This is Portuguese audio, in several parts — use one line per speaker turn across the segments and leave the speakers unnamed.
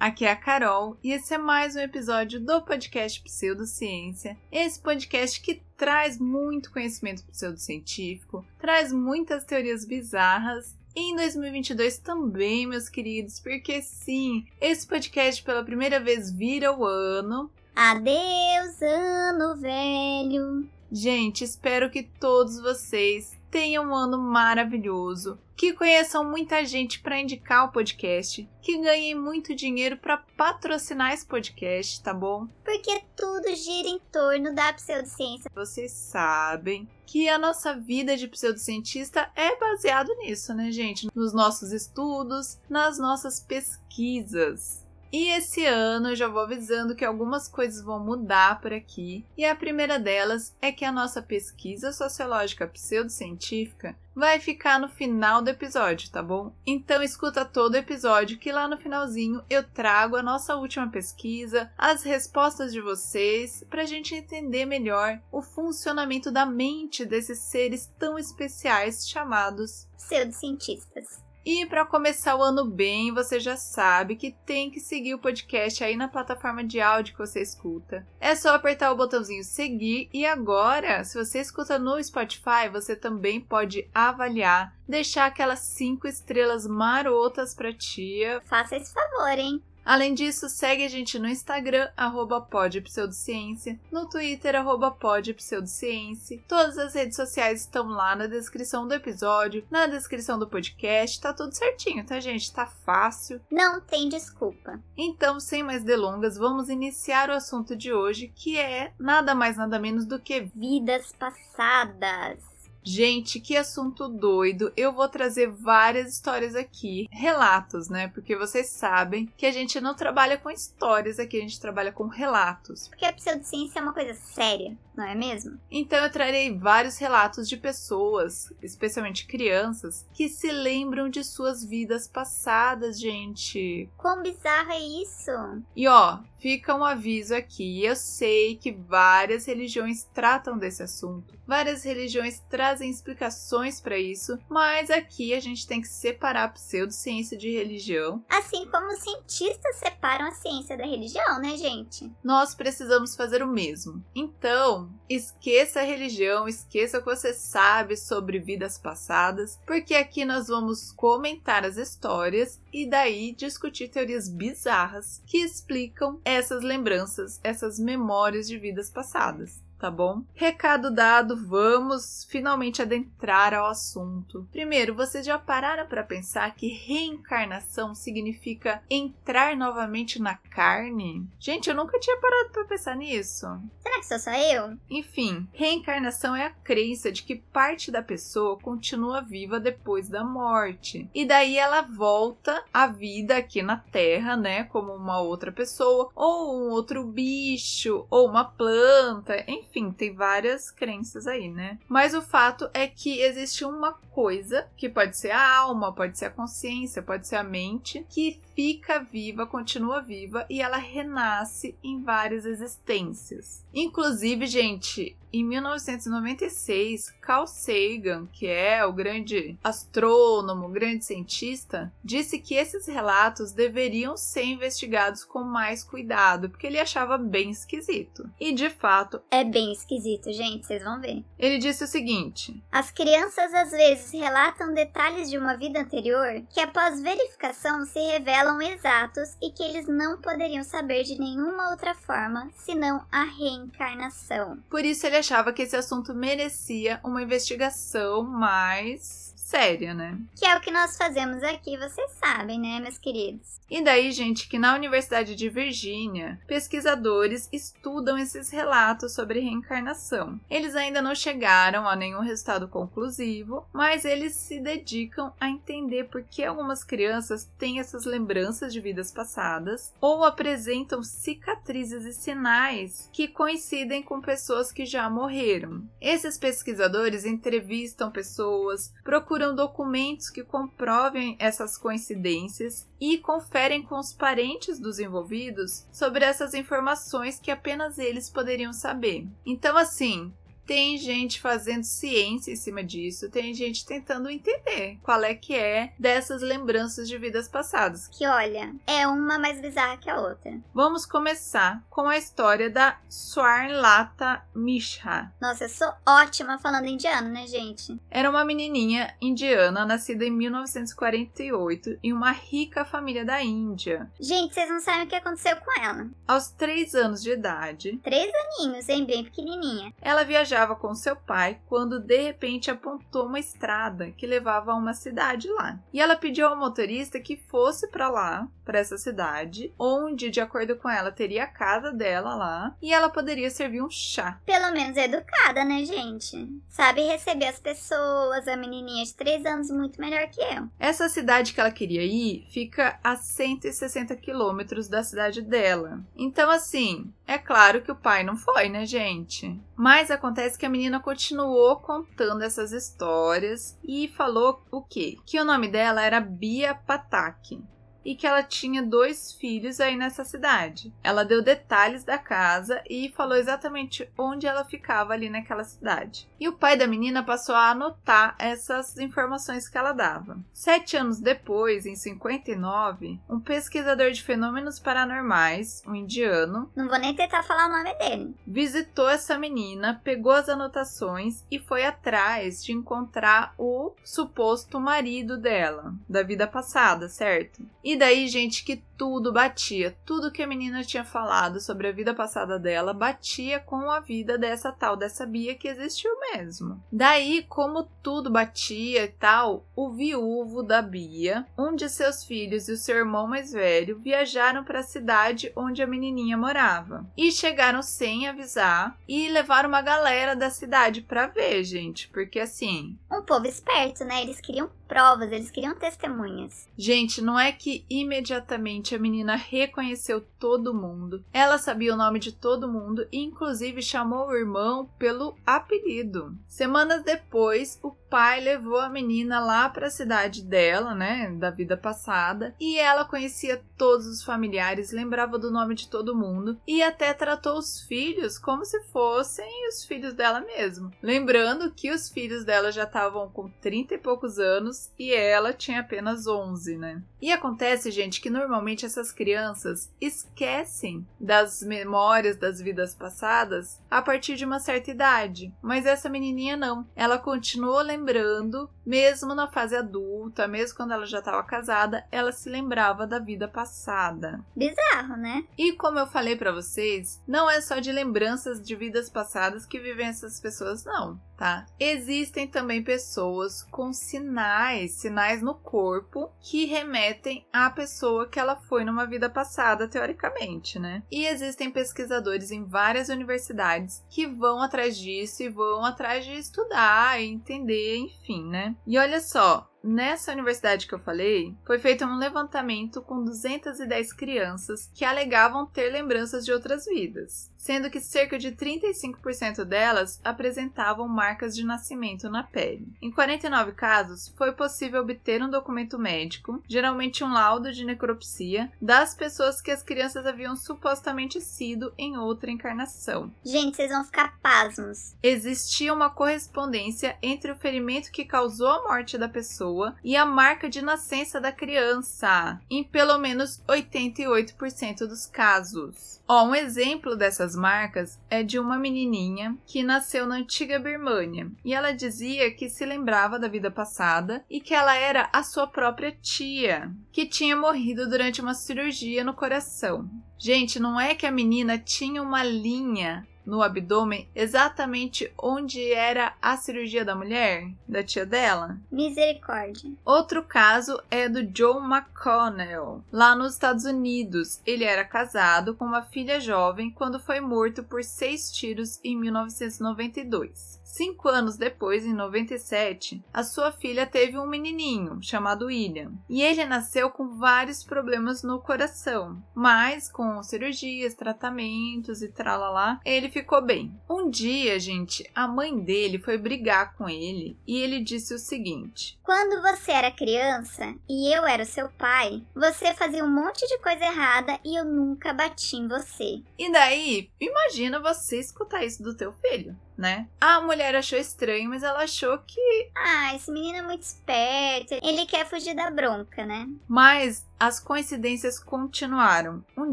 Aqui é a Carol e esse é mais um episódio do podcast Pseudociência. Esse podcast que traz muito conhecimento pseudocientífico, traz muitas teorias bizarras e em 2022 também, meus queridos, porque sim, esse podcast pela primeira vez vira o ano.
Adeus, ano velho!
Gente, espero que todos vocês tenham um ano maravilhoso, que conheçam muita gente para indicar o podcast, que ganhem muito dinheiro para patrocinar esse podcast, tá bom?
Porque tudo gira em torno da pseudociência.
Vocês sabem que a nossa vida de pseudocientista é baseado nisso, né, gente? Nos nossos estudos, nas nossas pesquisas. E esse ano eu já vou avisando que algumas coisas vão mudar por aqui, e a primeira delas é que a nossa pesquisa sociológica pseudocientífica vai ficar no final do episódio, tá bom? Então escuta todo o episódio que lá no finalzinho eu trago a nossa última pesquisa, as respostas de vocês, pra gente entender melhor o funcionamento da mente desses seres tão especiais chamados
pseudocientistas.
E para começar o ano bem, você já sabe que tem que seguir o podcast aí na plataforma de áudio que você escuta. É só apertar o botãozinho seguir e agora, se você escuta no Spotify, você também pode avaliar, deixar aquelas cinco estrelas marotas para tia.
Faça esse favor, hein?
Além disso, segue a gente no Instagram, arroba podpseudociência, no Twitter, arroba podpseudociência. Todas as redes sociais estão lá na descrição do episódio, na descrição do podcast, tá tudo certinho, tá, gente? Tá fácil.
Não tem desculpa.
Então, sem mais delongas, vamos iniciar o assunto de hoje, que é nada mais nada menos do que
vidas passadas.
Gente, que assunto doido! Eu vou trazer várias histórias aqui, relatos, né? Porque vocês sabem que a gente não trabalha com histórias aqui, a gente trabalha com relatos.
Porque a pseudociência é uma coisa séria, não é mesmo?
Então eu trarei vários relatos de pessoas, especialmente crianças, que se lembram de suas vidas passadas, gente.
Quão bizarro é isso?
E ó, fica um aviso aqui. Eu sei que várias religiões tratam desse assunto, várias religiões trazem explicações para isso, mas aqui a gente tem que separar a pseudociência de religião.
Assim como os cientistas separam a ciência da religião, né, gente?
Nós precisamos fazer o mesmo. Então, esqueça a religião, esqueça o que você sabe sobre vidas passadas, porque aqui nós vamos comentar as histórias e daí discutir teorias bizarras que explicam essas lembranças, essas memórias de vidas passadas tá bom? Recado dado, vamos finalmente adentrar ao assunto. Primeiro, vocês já pararam para pensar que reencarnação significa entrar novamente na carne? Gente, eu nunca tinha parado para pensar nisso.
Será que sou só eu?
Enfim, reencarnação é a crença de que parte da pessoa continua viva depois da morte. E daí ela volta à vida aqui na Terra, né, como uma outra pessoa, ou um outro bicho, ou uma planta, enfim enfim, tem várias crenças aí, né? Mas o fato é que existe uma coisa que pode ser a alma, pode ser a consciência, pode ser a mente, que fica viva, continua viva e ela renasce em várias existências. Inclusive, gente, em 1996, Carl Sagan, que é o grande astrônomo, grande cientista, disse que esses relatos deveriam ser investigados com mais cuidado, porque ele achava bem esquisito. E de fato,
é bem esquisito, gente, vocês vão ver.
Ele disse o seguinte:
As crianças às vezes relatam detalhes de uma vida anterior que após verificação se revelam exatos e que eles não poderiam saber de nenhuma outra forma senão a reencarnação.
Por isso ele achava que esse assunto merecia uma investigação mais séria, né?
Que é o que nós fazemos aqui, vocês sabem, né, meus queridos?
E daí, gente, que na Universidade de Virgínia, pesquisadores estudam esses relatos sobre reencarnação. Eles ainda não chegaram a nenhum resultado conclusivo, mas eles se dedicam a entender por que algumas crianças têm essas lembranças lembranças de vidas passadas ou apresentam cicatrizes e sinais que coincidem com pessoas que já morreram. Esses pesquisadores entrevistam pessoas, procuram documentos que comprovem essas coincidências e conferem com os parentes dos envolvidos sobre essas informações que apenas eles poderiam saber. Então, assim, tem gente fazendo ciência em cima disso, tem gente tentando entender qual é que é dessas lembranças de vidas passadas.
Que olha, é uma mais bizarra que a outra.
Vamos começar com a história da Swarnlata Mishra.
Nossa, eu sou ótima falando indiano, né, gente?
Era uma menininha indiana nascida em 1948 em uma rica família da Índia.
Gente, vocês não sabem o que aconteceu com ela.
Aos três anos de idade,
Três aninhos, hein? Bem pequenininha.
ela viajava com seu pai quando de repente apontou uma estrada que levava a uma cidade lá. E ela pediu ao motorista que fosse para lá, para essa cidade, onde, de acordo com ela, teria a casa dela lá e ela poderia servir um chá.
Pelo menos educada, né, gente? Sabe receber as pessoas, a menininha de três anos muito melhor que eu.
Essa cidade que ela queria ir fica a 160 quilômetros da cidade dela. Então, assim, é claro que o pai não foi, né, gente? Mas acontece que a menina continuou contando essas histórias e falou o quê? Que o nome dela era Bia Patak e que ela tinha dois filhos aí nessa cidade. Ela deu detalhes da casa e falou exatamente onde ela ficava ali naquela cidade. E o pai da menina passou a anotar essas informações que ela dava. Sete anos depois, em 59, um pesquisador de fenômenos paranormais, um indiano,
Não vou nem tentar falar o nome dele.
visitou essa menina, pegou as anotações e foi atrás de encontrar o suposto marido dela, da vida passada, certo? E daí, gente, que tudo batia, tudo que a menina tinha falado sobre a vida passada dela batia com a vida dessa tal dessa Bia que existiu mesmo. Daí, como tudo batia e tal, o viúvo da Bia, um de seus filhos e o seu irmão mais velho viajaram para a cidade onde a menininha morava e chegaram sem avisar e levaram uma galera da cidade para ver, gente, porque assim,
Um povo esperto, né? Eles queriam provas, eles queriam testemunhas.
Gente, não é que imediatamente a menina reconheceu todo mundo. Ela sabia o nome de todo mundo e, inclusive, chamou o irmão pelo apelido. Semanas depois, o pai levou a menina lá para a cidade dela, né, da vida passada, e ela conhecia todos os familiares, lembrava do nome de todo mundo e até tratou os filhos como se fossem os filhos dela mesmo. Lembrando que os filhos dela já estavam com 30 e poucos anos e ela tinha apenas 11, né? E acontece, gente, que normalmente essas crianças esquecem das memórias das vidas passadas a partir de uma certa idade, mas essa menininha não. Ela continuou lembrando, mesmo na fase adulta, mesmo quando ela já estava casada, ela se lembrava da vida passada.
Bizarro, né?
E como eu falei pra vocês, não é só de lembranças de vidas passadas que vivem essas pessoas, não, tá? Existem também pessoas com sinais, sinais no corpo que remetem à pessoa que ela foi numa vida passada, teoricamente, né? E existem pesquisadores em várias universidades que vão atrás disso e vão atrás de estudar entender, enfim, né? E olha só, Nessa universidade que eu falei, foi feito um levantamento com 210 crianças que alegavam ter lembranças de outras vidas, sendo que cerca de 35% delas apresentavam marcas de nascimento na pele. Em 49 casos, foi possível obter um documento médico, geralmente um laudo de necropsia, das pessoas que as crianças haviam supostamente sido em outra encarnação.
Gente, vocês vão ficar pasmos.
Existia uma correspondência entre o ferimento que causou a morte da pessoa e a marca de nascença da criança, em pelo menos 88% dos casos. Ó, um exemplo dessas marcas é de uma menininha que nasceu na antiga Birmânia e ela dizia que se lembrava da vida passada e que ela era a sua própria tia, que tinha morrido durante uma cirurgia no coração. Gente, não é que a menina tinha uma linha no abdômen exatamente onde era a cirurgia da mulher, da tia dela?
Misericórdia.
Outro caso é do John McConnell, lá nos Estados Unidos. Ele era casado com uma filha jovem quando foi morto por seis tiros em 1992. Cinco anos depois, em 97, a sua filha teve um menininho chamado William. E ele nasceu com vários problemas no coração, mas com cirurgias, tratamentos e tralalá, ele ficou bem. Um dia, gente, a mãe dele foi brigar com ele e ele disse o seguinte:
Quando você era criança e eu era o seu pai, você fazia um monte de coisa errada e eu nunca bati em você.
E daí, imagina você escutar isso do teu filho né? A mulher achou estranho, mas ela achou que.
Ah, esse menino é muito esperto. Ele quer fugir da bronca, né?
Mas as coincidências continuaram. Um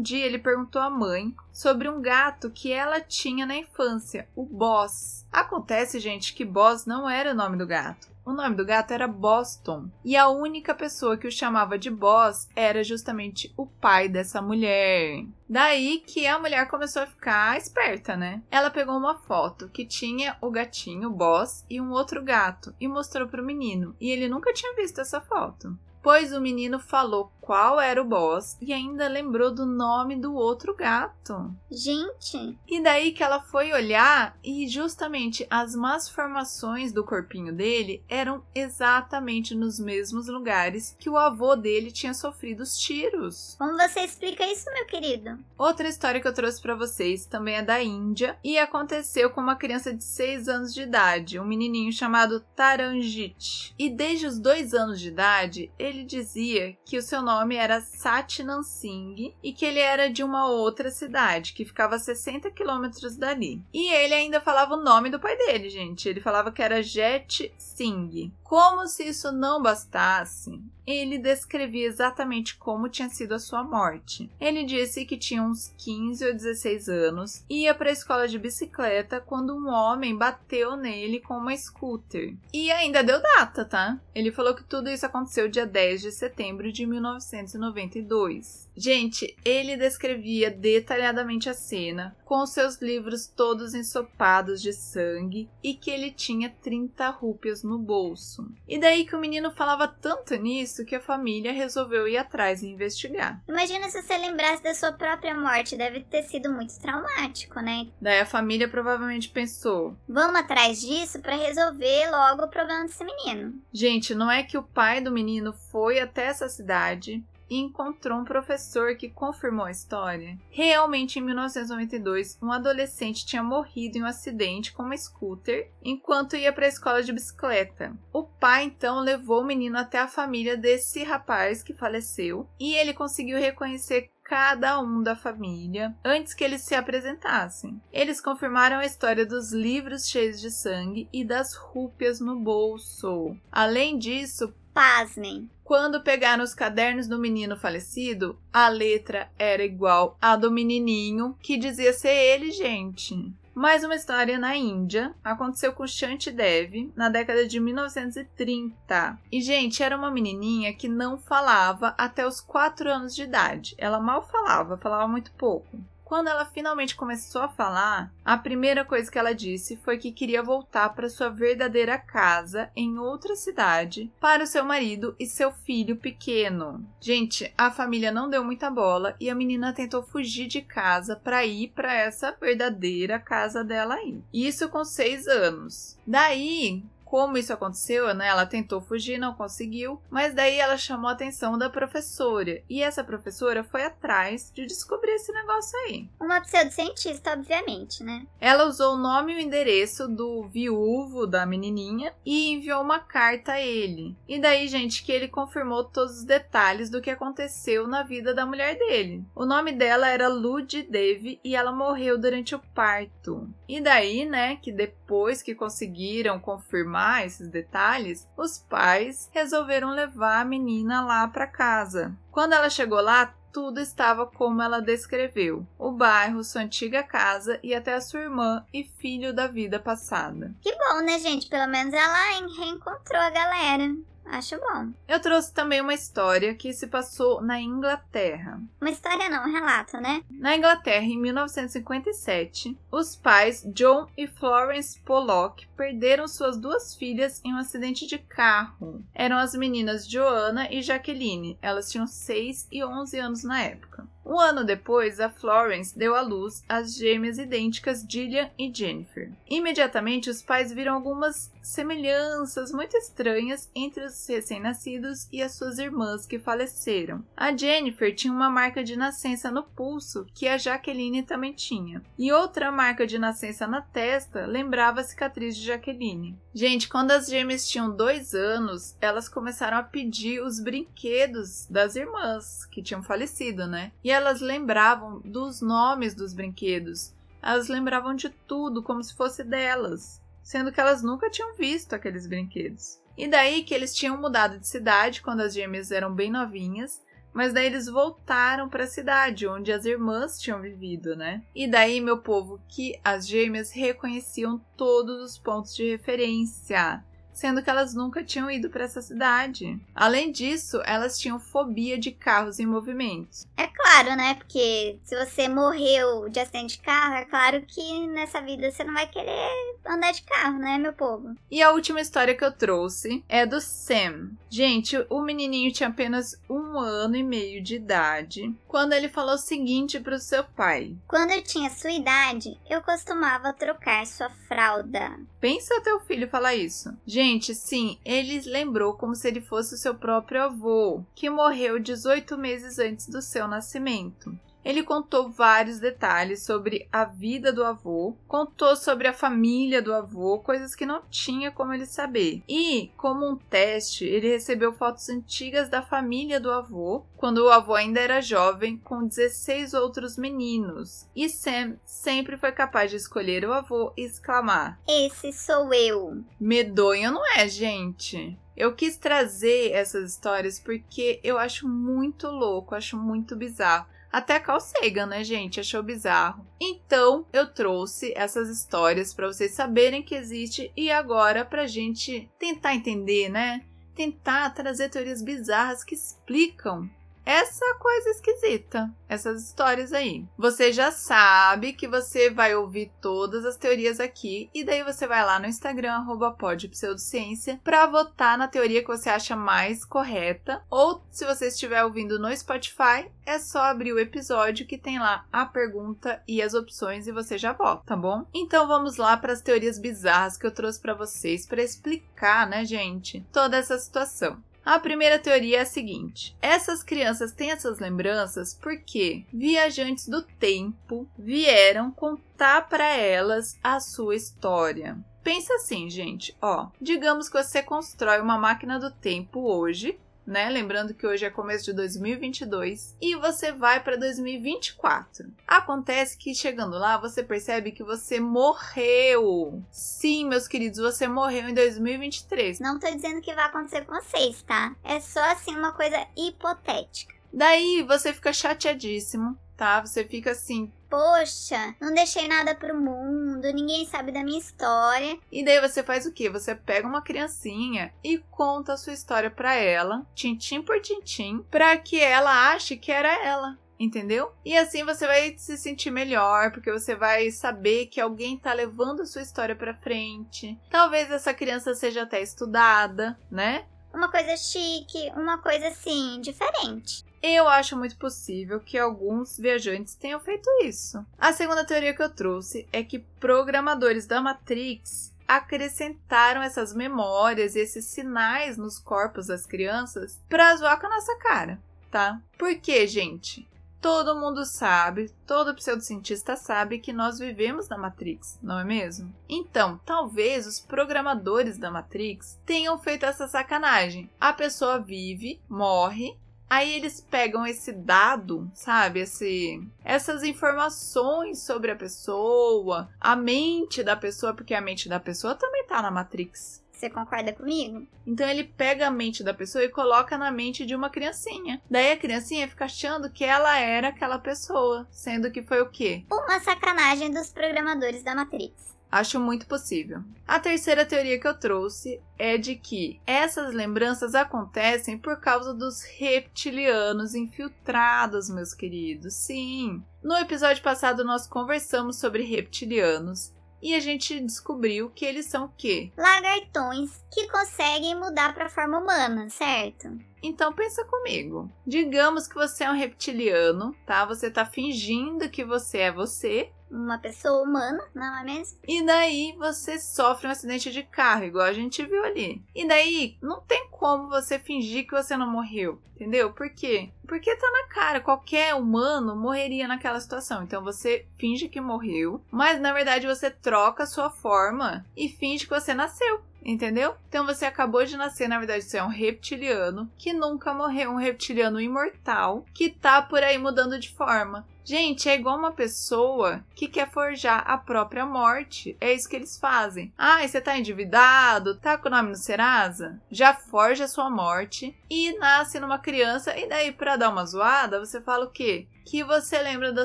dia ele perguntou à mãe sobre um gato que ela tinha na infância, o Boss. Acontece, gente, que Boss não era o nome do gato. O nome do gato era Boston. E a única pessoa que o chamava de Boss era justamente o pai dessa mulher. Daí que a mulher começou a ficar esperta, né? Ela pegou uma foto que tinha o gatinho, o Boss, e um outro gato e mostrou pro menino. E ele nunca tinha visto essa foto pois o menino falou qual era o boss e ainda lembrou do nome do outro gato.
Gente!
E daí que ela foi olhar e justamente as malformações do corpinho dele eram exatamente nos mesmos lugares que o avô dele tinha sofrido os tiros.
Como você explica isso, meu querido?
Outra história que eu trouxe para vocês também é da Índia e aconteceu com uma criança de 6 anos de idade, um menininho chamado Taranjit. E desde os 2 anos de idade, ele dizia que o seu nome era Satnam Singh e que ele era de uma outra cidade, que ficava a 60 quilômetros dali. E ele ainda falava o nome do pai dele, gente. Ele falava que era Jet Singh. Como se isso não bastasse, ele descrevia exatamente como tinha sido a sua morte. Ele disse que tinha uns 15 ou 16 anos, ia para a escola de bicicleta quando um homem bateu nele com uma scooter. E ainda deu data, tá? Ele falou que tudo isso aconteceu dia 10 de setembro de 1992. Gente, ele descrevia detalhadamente a cena, com seus livros todos ensopados de sangue e que ele tinha 30 rúpias no bolso. E daí que o menino falava tanto nisso que a família resolveu ir atrás e investigar.
Imagina se você lembrasse da sua própria morte, deve ter sido muito traumático, né?
Daí a família provavelmente pensou:
vamos atrás disso para resolver logo o problema desse menino.
Gente, não é que o pai do menino foi até essa cidade, e encontrou um professor que confirmou a história. Realmente, em 1992, um adolescente tinha morrido em um acidente com uma scooter enquanto ia para a escola de bicicleta. O pai então levou o menino até a família desse rapaz que faleceu e ele conseguiu reconhecer cada um da família antes que eles se apresentassem. Eles confirmaram a história dos livros cheios de sangue e das rúpias no bolso. Além disso,
pasmem,
quando pegaram os cadernos do menino falecido, a letra era igual à do menininho, que dizia ser ele, gente. Mais uma história na Índia. Aconteceu com Shanti Dev na década de 1930. E, gente, era uma menininha que não falava até os 4 anos de idade. Ela mal falava, falava muito pouco. Quando ela finalmente começou a falar, a primeira coisa que ela disse foi que queria voltar para sua verdadeira casa em outra cidade para o seu marido e seu filho pequeno. Gente, a família não deu muita bola e a menina tentou fugir de casa para ir para essa verdadeira casa dela aí. Isso com seis anos. Daí, como isso aconteceu, né? Ela tentou fugir, não conseguiu, mas daí ela chamou a atenção da professora. E essa professora foi atrás de descobrir esse negócio aí.
Uma pseudocientista, obviamente, né?
Ela usou o nome e o endereço do viúvo da menininha e enviou uma carta a ele. E daí, gente, que ele confirmou todos os detalhes do que aconteceu na vida da mulher dele. O nome dela era Lud Devi e ela morreu durante o parto. E daí, né, que depois que conseguiram confirmar confirmar esses detalhes, os pais resolveram levar a menina lá para casa. Quando ela chegou lá, tudo estava como ela descreveu: o bairro, sua antiga casa e até a sua irmã e filho da vida passada.
Que bom, né, gente? Pelo menos ela reencontrou a galera. Acho bom.
Eu trouxe também uma história que se passou na Inglaterra.
Uma história não, um relato, né?
Na Inglaterra, em 1957, os pais John e Florence Pollock perderam suas duas filhas em um acidente de carro. Eram as meninas Joanna e Jacqueline. Elas tinham 6 e 11 anos na época. Um ano depois, a Florence deu à luz as gêmeas idênticas Gillian e Jennifer. Imediatamente, os pais viram algumas semelhanças muito estranhas entre os recém-nascidos e as suas irmãs que faleceram. A Jennifer tinha uma marca de nascença no pulso que a Jaqueline também tinha, e outra marca de nascença na testa lembrava a cicatriz de Jaqueline. Gente, quando as gêmeas tinham dois anos, elas começaram a pedir os brinquedos das irmãs que tinham falecido, né? E elas lembravam dos nomes dos brinquedos. Elas lembravam de tudo como se fosse delas sendo que elas nunca tinham visto aqueles brinquedos. E daí que eles tinham mudado de cidade quando as gêmeas eram bem novinhas, mas daí eles voltaram para a cidade onde as irmãs tinham vivido, né? E daí, meu povo, que as gêmeas reconheciam todos os pontos de referência sendo que elas nunca tinham ido para essa cidade. Além disso, elas tinham fobia de carros em movimento.
É claro, né? Porque se você morreu de acidente de carro, é claro que nessa vida você não vai querer andar de carro, né, meu povo?
E a última história que eu trouxe é do Sam. Gente, o menininho tinha apenas um ano e meio de idade quando ele falou o seguinte para o seu pai:
Quando eu tinha sua idade, eu costumava trocar sua fralda.
Pensa teu filho falar isso. Gente, sim, ele lembrou como se ele fosse o seu próprio avô, que morreu 18 meses antes do seu nascimento. Ele contou vários detalhes sobre a vida do avô, contou sobre a família do avô, coisas que não tinha como ele saber. E, como um teste, ele recebeu fotos antigas da família do avô, quando o avô ainda era jovem, com 16 outros meninos. E Sam sempre foi capaz de escolher o avô e exclamar:
Esse sou eu.
Medonho não é, gente? Eu quis trazer essas histórias porque eu acho muito louco, acho muito bizarro. Até Carl Sagan, né, gente? Achou bizarro. Então, eu trouxe essas histórias para vocês saberem que existe e agora pra gente tentar entender, né? Tentar trazer teorias bizarras que explicam essa coisa esquisita, essas histórias aí. Você já sabe que você vai ouvir todas as teorias aqui e daí você vai lá no Instagram podpseudociência para votar na teoria que você acha mais correta ou se você estiver ouvindo no Spotify, é só abrir o episódio que tem lá a pergunta e as opções e você já vota, tá bom? Então vamos lá para as teorias bizarras que eu trouxe para vocês para explicar, né, gente, toda essa situação. A primeira teoria é a seguinte: essas crianças têm essas lembranças porque viajantes do tempo vieram contar para elas a sua história. Pensa assim, gente, ó, digamos que você constrói uma máquina do tempo hoje né? Lembrando que hoje é começo de 2022 e você vai para 2024. Acontece que chegando lá você percebe que você morreu. Sim, meus queridos, você morreu em 2023.
Não tô dizendo que vai acontecer com vocês, tá? É só assim uma coisa hipotética.
Daí você fica chateadíssimo, tá? Você fica assim,
Poxa, não deixei nada pro mundo, ninguém sabe da minha história.
E daí você faz o quê? Você pega uma criancinha e conta a sua história para ela, tintim por tintim, para que ela ache que era ela entendeu? E assim você vai se sentir melhor, porque você vai saber que alguém tá levando a sua história para frente. Talvez essa criança seja até estudada, né?
Uma coisa chique, uma coisa assim, diferente.
Eu acho muito possível que alguns viajantes tenham feito isso. A segunda teoria que eu trouxe é que programadores da Matrix acrescentaram essas memórias e esses sinais nos corpos das crianças para zoar com a nossa cara, tá? Por quê, gente? Todo mundo sabe, todo pseudocientista sabe que nós vivemos na Matrix, não é mesmo? Então, talvez os programadores da Matrix tenham feito essa sacanagem. A pessoa vive, morre, Aí eles pegam esse dado, sabe? Esse, essas informações sobre a pessoa, a mente da pessoa, porque a mente da pessoa também tá na Matrix.
Você concorda comigo?
Então ele pega a mente da pessoa e coloca na mente de uma criancinha. Daí a criancinha fica achando que ela era aquela pessoa, sendo que foi o quê?
Uma sacanagem dos programadores da Matrix.
Acho muito possível. A terceira teoria que eu trouxe é de que essas lembranças acontecem por causa dos reptilianos infiltrados, meus queridos. Sim. No episódio passado nós conversamos sobre reptilianos E a gente descobriu que eles são o quê?
Lagartões que conseguem mudar para forma humana, certo?
Então pensa comigo. Digamos que você é um reptiliano, tá? Você tá fingindo que você é você.
Uma pessoa humana, não é mesmo?
E daí você sofre um acidente de carro, igual a gente viu ali. E daí não tem como você fingir que você não morreu, entendeu? Por quê? Porque tá na cara, qualquer humano morreria naquela situação. Então você finge que morreu, mas na verdade você troca a sua forma e finge que você nasceu. Entendeu? Então você acabou de nascer, na verdade, você é um reptiliano que nunca morreu, um reptiliano imortal que tá por aí mudando de forma. Gente, é igual uma pessoa que quer forjar a própria morte. É isso que eles fazem. Ah, você tá endividado? Tá com o nome no Serasa? Já forja a sua morte e nasce numa criança. E daí, pra dar uma zoada, você fala o quê? Que você lembra da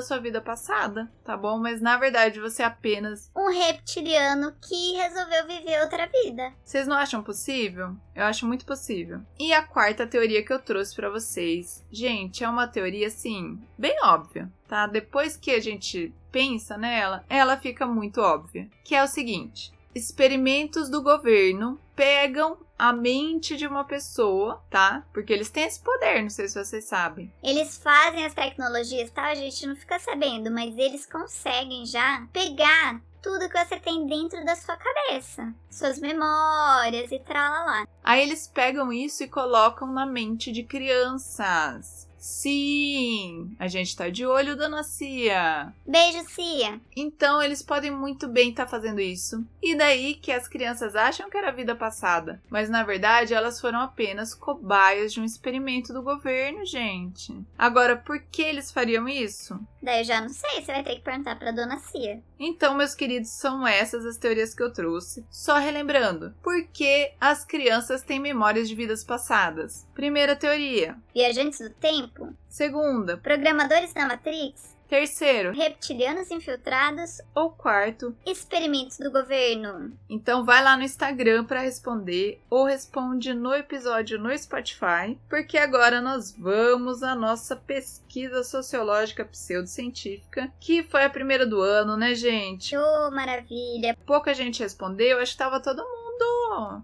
sua vida passada, tá bom? Mas na verdade você é apenas
um reptiliano que resolveu viver outra vida.
Vocês não acham possível? Eu acho muito possível. E a quarta teoria que eu trouxe para vocês, gente, é uma teoria assim, bem óbvia, tá? Depois que a gente pensa nela, ela fica muito óbvia, que é o seguinte: experimentos do governo pegam a mente de uma pessoa, tá? Porque eles têm esse poder, não sei se vocês sabem.
Eles fazem as tecnologias, tá? A gente não fica sabendo, mas eles conseguem já pegar tudo que você tem dentro da sua cabeça, suas memórias e lá.
Aí eles pegam isso e colocam na mente de crianças. Sim, a gente tá de olho, dona Cia.
Beijo, Cia.
Então eles podem muito bem estar tá fazendo isso. E daí que as crianças acham que era vida passada, mas na verdade elas foram apenas cobaias de um experimento do governo, gente. Agora, por que eles fariam isso?
Daí eu já não sei, você vai ter que perguntar pra dona Cia.
Então, meus queridos, são essas as teorias que eu trouxe. Só relembrando, por que as crianças têm memórias de vidas passadas? Primeira teoria:
Viajantes do tempo.
Segunda:
Programadores da Matrix.
Terceiro,
reptilianos infiltrados.
Ou quarto,
experimentos do governo.
Então vai lá no Instagram para responder ou responde no episódio no Spotify, porque agora nós vamos à nossa pesquisa sociológica pseudocientífica, que foi a primeira do ano, né, gente?
Oh, maravilha!
Pouca gente respondeu, acho que tava todo mundo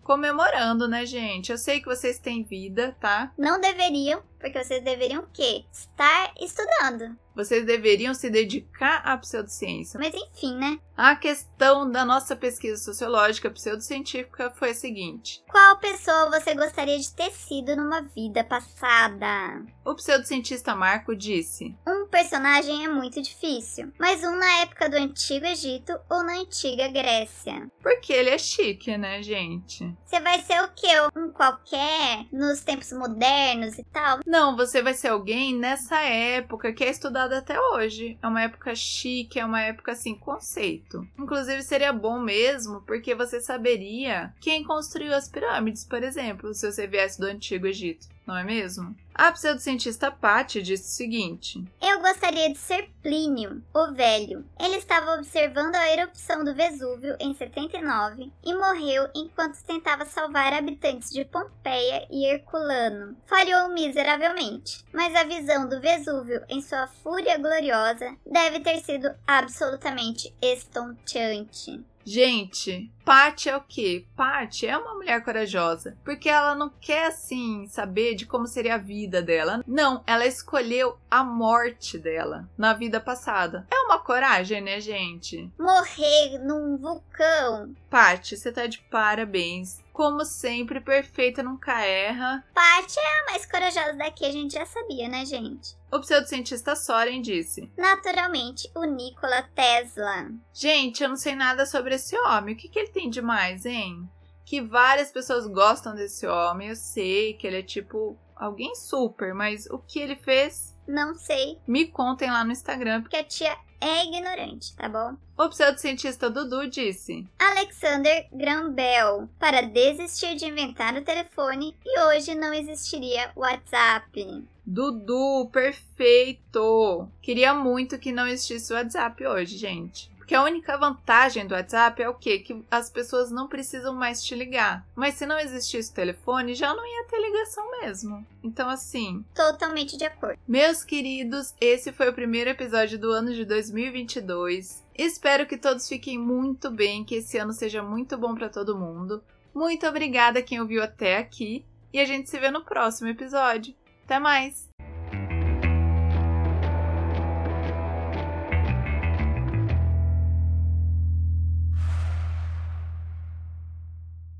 comemorando, né, gente? Eu sei que vocês têm vida, tá?
Não deveriam, porque vocês deveriam o quê? Estar estudando.
Vocês deveriam se dedicar à pseudociência.
Mas enfim, né?
A questão da nossa pesquisa sociológica pseudocientífica foi a seguinte:
Qual pessoa você gostaria de ter sido numa vida passada?
O pseudocientista Marco disse:
Um personagem é muito difícil, mas um na época do Antigo Egito ou na Antiga Grécia.
Porque ele é chique, né, gente?
Você vai ser o quê? Um qualquer nos tempos modernos e tal?
Não, você vai ser alguém nessa época que é estudada até hoje. É uma época chique, é uma época assim, conceito. Inclusive seria bom mesmo, porque você saberia quem construiu as pirâmides, por exemplo, se você viesse do Antigo Egito não é mesmo? A pseudocientista Patty disse o seguinte:
Eu gostaria de ser Plínio, o velho. Ele estava observando a erupção do Vesúvio em 79 e morreu enquanto tentava salvar habitantes de Pompeia e Herculano. Falhou miseravelmente, mas a visão do Vesúvio em sua fúria gloriosa deve ter sido absolutamente estonteante.
Gente, Paty é o quê? Paty é uma mulher corajosa, porque ela não quer assim saber de como seria a vida dela. Não, ela escolheu a morte dela na vida passada. É uma coragem, né, gente?
Morrer num vulcão.
Paty, você tá de parabéns como sempre, perfeita, nunca erra.
Paty é a mais corajosa daqui, a gente já sabia, né, gente?
O pseudocientista Soren disse:
Naturalmente, o Nikola Tesla.
Gente, eu não sei nada sobre esse homem. O que, que ele tem de mais, hein? Que várias pessoas gostam desse homem. Eu sei que ele é tipo alguém super, mas o que ele fez?
Não sei.
Me contem lá no Instagram.
Porque a tia é ignorante, tá bom?
O pseudocientista Dudu disse:
Alexander Graham Bell para desistir de inventar o telefone e hoje não existiria WhatsApp.
Dudu, perfeito! Queria muito que não existisse o WhatsApp hoje, gente Que a única vantagem do WhatsApp é o quê? Que as pessoas não precisam mais te ligar. Mas se não existisse o telefone, já não ia ter ligação mesmo. Então, assim.
Totalmente de acordo.
Meus queridos, esse foi o primeiro episódio do ano de 2022. Espero que todos fiquem muito bem, que esse ano seja muito bom para todo mundo. Muito obrigada quem ouviu até aqui e a gente se vê no próximo episódio. Até mais!